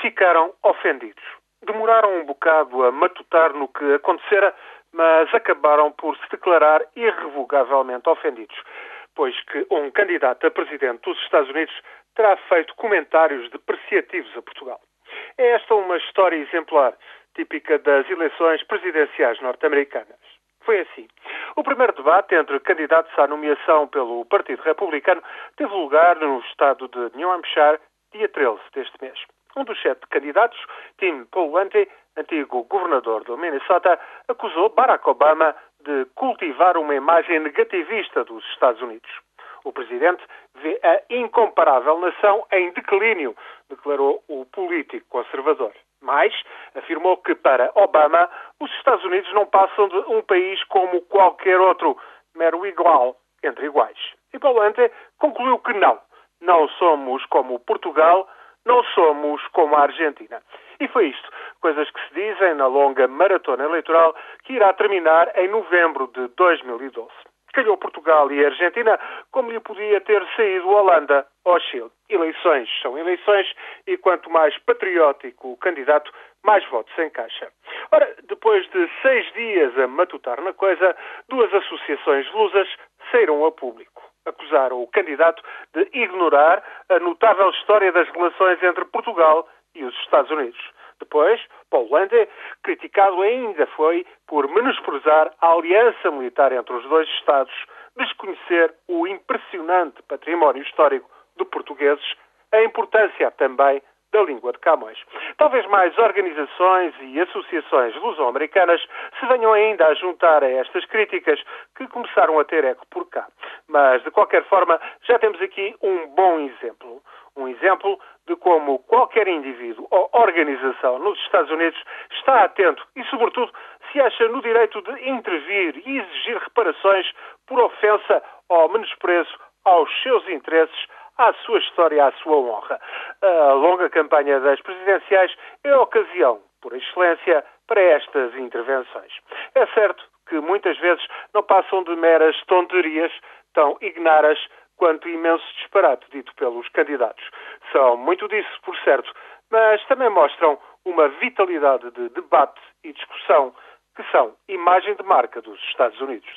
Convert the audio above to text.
ficaram ofendidos. Demoraram um bocado a matutar no que acontecera, mas acabaram por se declarar irrevogavelmente ofendidos, pois que um candidato a presidente dos Estados Unidos terá feito comentários depreciativos a Portugal. É esta uma história exemplar, típica das eleições presidenciais norte-americanas. Foi assim. O primeiro debate entre candidatos à nomeação pelo Partido Republicano teve lugar no estado de New Hampshire, dia 13 deste mês. Um dos sete candidatos, Tim Pawlenty, antigo governador do Minnesota, acusou Barack Obama de cultivar uma imagem negativista dos Estados Unidos. O presidente vê a incomparável nação em declínio, declarou o político conservador. Mais, afirmou que para Obama os Estados Unidos não passam de um país como qualquer outro, mero igual entre iguais. E Paulante concluiu que não. Não somos como Portugal, não somos como a Argentina. E foi isto, coisas que se dizem na longa maratona eleitoral que irá terminar em novembro de 2012 calhou Portugal e Argentina, como lhe podia ter saído Holanda ou Chile. Eleições são eleições e quanto mais patriótico o candidato, mais votos em caixa. Ora, depois de seis dias a matutar na coisa, duas associações lusas saíram a público. Acusaram o candidato de ignorar a notável história das relações entre Portugal e os Estados Unidos. Depois, Paul Lande, criticado ainda foi por menosprezar a aliança militar entre os dois Estados, desconhecer o impressionante património histórico de portugueses, a importância também da língua de Camões. Talvez mais organizações e associações luso-americanas se venham ainda a juntar a estas críticas que começaram a ter eco por cá. Mas, de qualquer forma, já temos aqui um bom exemplo. Um exemplo de como qualquer indivíduo ou organização nos Estados Unidos está atento e, sobretudo, se acha no direito de intervir e exigir reparações por ofensa ou menosprezo aos seus interesses à sua história, à sua honra. A longa campanha das presidenciais é ocasião, por excelência, para estas intervenções. É certo que muitas vezes não passam de meras tonterias tão ignaras quanto imenso disparate dito pelos candidatos. São muito disso, por certo, mas também mostram uma vitalidade de debate e discussão que são imagem de marca dos Estados Unidos.